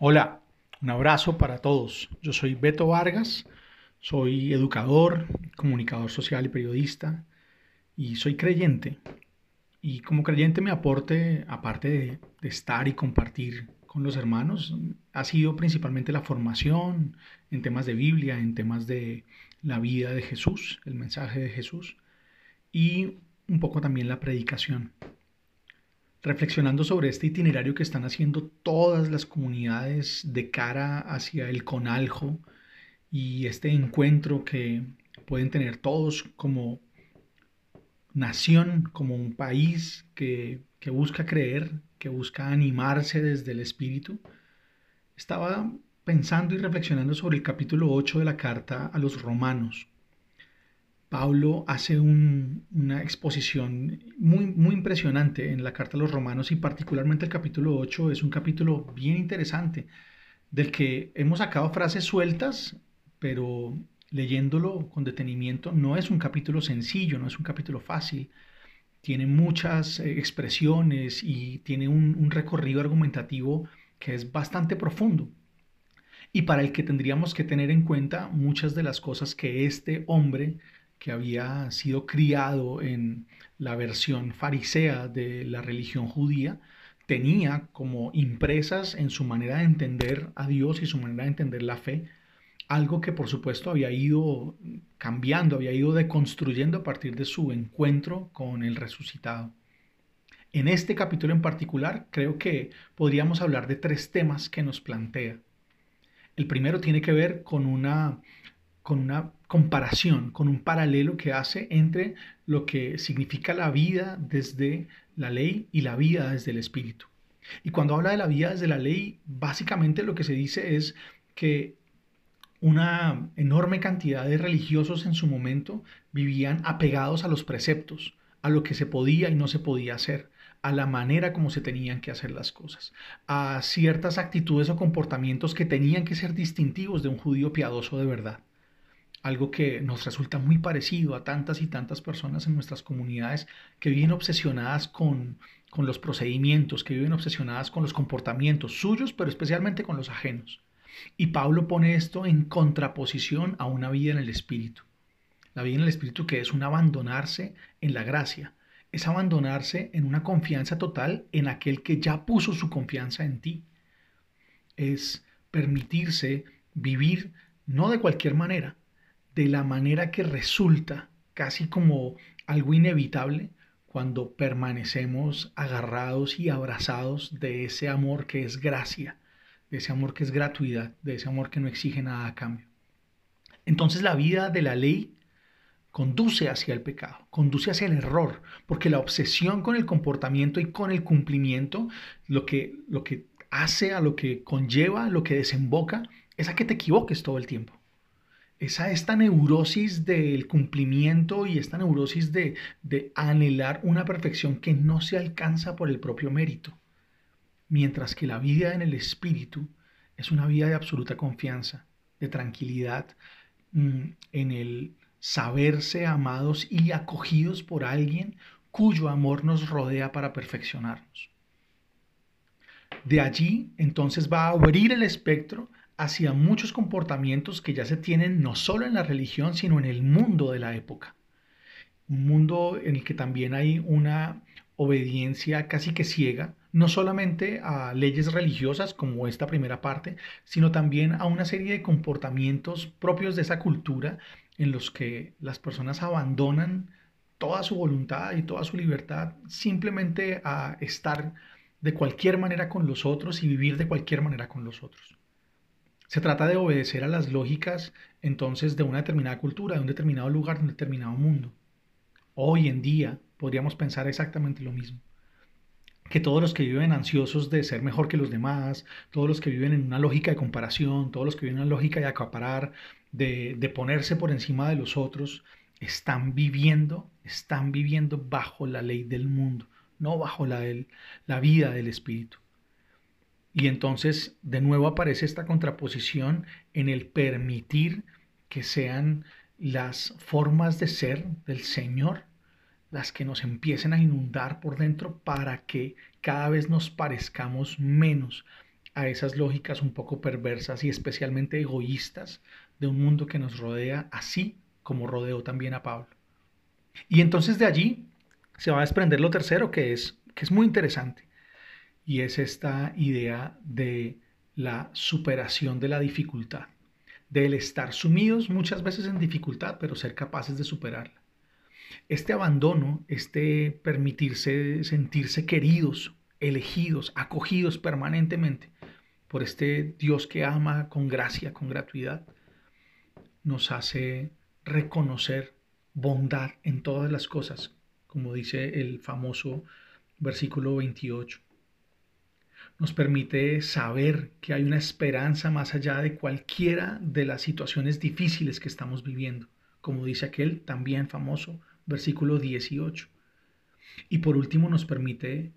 Hola, un abrazo para todos. Yo soy Beto Vargas, soy educador, comunicador social y periodista y soy creyente. Y como creyente mi aporte, aparte de, de estar y compartir con los hermanos, ha sido principalmente la formación en temas de Biblia, en temas de la vida de Jesús, el mensaje de Jesús y un poco también la predicación reflexionando sobre este itinerario que están haciendo todas las comunidades de cara hacia el Conaljo y este encuentro que pueden tener todos como nación, como un país que, que busca creer, que busca animarse desde el espíritu, estaba pensando y reflexionando sobre el capítulo 8 de la carta a los romanos. Pablo hace una exposición muy, muy impresionante en la carta a los romanos y particularmente el capítulo 8 es un capítulo bien interesante del que hemos sacado frases sueltas, pero leyéndolo con detenimiento no es un capítulo sencillo, no es un capítulo fácil. Tiene muchas eh, expresiones y tiene un, un recorrido argumentativo que es bastante profundo y para el que tendríamos que tener en cuenta muchas de las cosas que este hombre que había sido criado en la versión farisea de la religión judía, tenía como impresas en su manera de entender a Dios y su manera de entender la fe, algo que por supuesto había ido cambiando, había ido deconstruyendo a partir de su encuentro con el resucitado. En este capítulo en particular creo que podríamos hablar de tres temas que nos plantea. El primero tiene que ver con una con una comparación, con un paralelo que hace entre lo que significa la vida desde la ley y la vida desde el espíritu. Y cuando habla de la vida desde la ley, básicamente lo que se dice es que una enorme cantidad de religiosos en su momento vivían apegados a los preceptos, a lo que se podía y no se podía hacer, a la manera como se tenían que hacer las cosas, a ciertas actitudes o comportamientos que tenían que ser distintivos de un judío piadoso de verdad algo que nos resulta muy parecido a tantas y tantas personas en nuestras comunidades que viven obsesionadas con, con los procedimientos, que viven obsesionadas con los comportamientos suyos, pero especialmente con los ajenos. Y Pablo pone esto en contraposición a una vida en el Espíritu. La vida en el Espíritu que es un abandonarse en la gracia, es abandonarse en una confianza total en aquel que ya puso su confianza en ti. Es permitirse vivir no de cualquier manera, de la manera que resulta casi como algo inevitable cuando permanecemos agarrados y abrazados de ese amor que es gracia, de ese amor que es gratuidad, de ese amor que no exige nada a cambio. Entonces la vida de la ley conduce hacia el pecado, conduce hacia el error, porque la obsesión con el comportamiento y con el cumplimiento, lo que, lo que hace, a lo que conlleva, lo que desemboca, es a que te equivoques todo el tiempo esa, esta neurosis del cumplimiento y esta neurosis de, de anhelar una perfección que no se alcanza por el propio mérito. Mientras que la vida en el espíritu es una vida de absoluta confianza, de tranquilidad, mm, en el saberse amados y acogidos por alguien cuyo amor nos rodea para perfeccionarnos. De allí entonces va a abrir el espectro hacia muchos comportamientos que ya se tienen no solo en la religión, sino en el mundo de la época. Un mundo en el que también hay una obediencia casi que ciega, no solamente a leyes religiosas como esta primera parte, sino también a una serie de comportamientos propios de esa cultura en los que las personas abandonan toda su voluntad y toda su libertad simplemente a estar de cualquier manera con los otros y vivir de cualquier manera con los otros. Se trata de obedecer a las lógicas entonces de una determinada cultura, de un determinado lugar, de un determinado mundo. Hoy en día podríamos pensar exactamente lo mismo. Que todos los que viven ansiosos de ser mejor que los demás, todos los que viven en una lógica de comparación, todos los que viven en una lógica de acaparar, de, de ponerse por encima de los otros, están viviendo, están viviendo bajo la ley del mundo, no bajo la, la vida del Espíritu. Y entonces de nuevo aparece esta contraposición en el permitir que sean las formas de ser del Señor las que nos empiecen a inundar por dentro para que cada vez nos parezcamos menos a esas lógicas un poco perversas y especialmente egoístas de un mundo que nos rodea, así como rodeó también a Pablo. Y entonces de allí se va a desprender lo tercero, que es, que es muy interesante, y es esta idea de la superación de la dificultad, del estar sumidos muchas veces en dificultad, pero ser capaces de superarla. Este abandono, este permitirse sentirse queridos, elegidos, acogidos permanentemente por este Dios que ama con gracia, con gratuidad, nos hace reconocer bondad en todas las cosas, como dice el famoso versículo 28 nos permite saber que hay una esperanza más allá de cualquiera de las situaciones difíciles que estamos viviendo, como dice aquel también famoso versículo 18. Y por último nos permite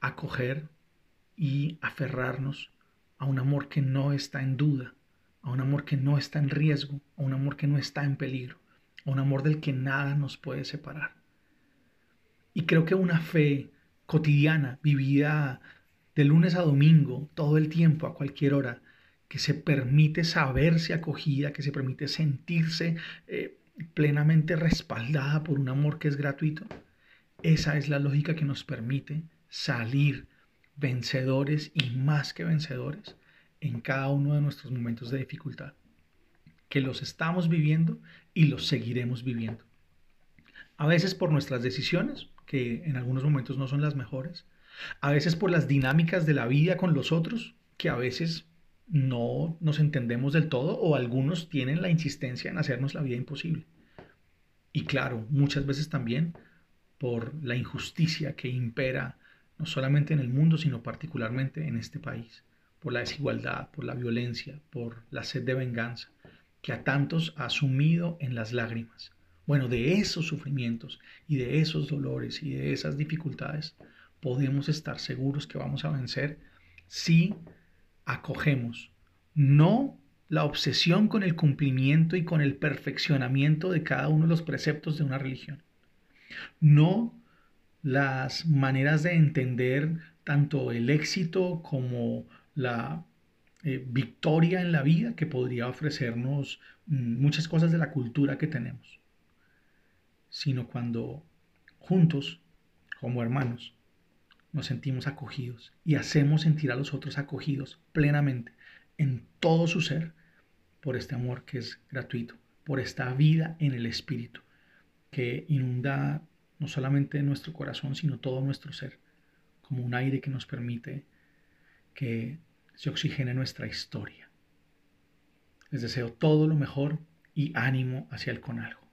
acoger y aferrarnos a un amor que no está en duda, a un amor que no está en riesgo, a un amor que no está en peligro, a un amor del que nada nos puede separar. Y creo que una fe cotidiana, vivida de lunes a domingo, todo el tiempo, a cualquier hora, que se permite saberse acogida, que se permite sentirse eh, plenamente respaldada por un amor que es gratuito. Esa es la lógica que nos permite salir vencedores y más que vencedores en cada uno de nuestros momentos de dificultad, que los estamos viviendo y los seguiremos viviendo. A veces por nuestras decisiones, que en algunos momentos no son las mejores, a veces por las dinámicas de la vida con los otros, que a veces no nos entendemos del todo o algunos tienen la insistencia en hacernos la vida imposible. Y claro, muchas veces también por la injusticia que impera no solamente en el mundo, sino particularmente en este país, por la desigualdad, por la violencia, por la sed de venganza, que a tantos ha sumido en las lágrimas. Bueno, de esos sufrimientos y de esos dolores y de esas dificultades podemos estar seguros que vamos a vencer si acogemos no la obsesión con el cumplimiento y con el perfeccionamiento de cada uno de los preceptos de una religión, no las maneras de entender tanto el éxito como la eh, victoria en la vida que podría ofrecernos mm, muchas cosas de la cultura que tenemos, sino cuando juntos, como hermanos, nos sentimos acogidos y hacemos sentir a los otros acogidos plenamente en todo su ser por este amor que es gratuito, por esta vida en el Espíritu que inunda no solamente nuestro corazón, sino todo nuestro ser, como un aire que nos permite que se oxigene nuestra historia. Les deseo todo lo mejor y ánimo hacia el con algo.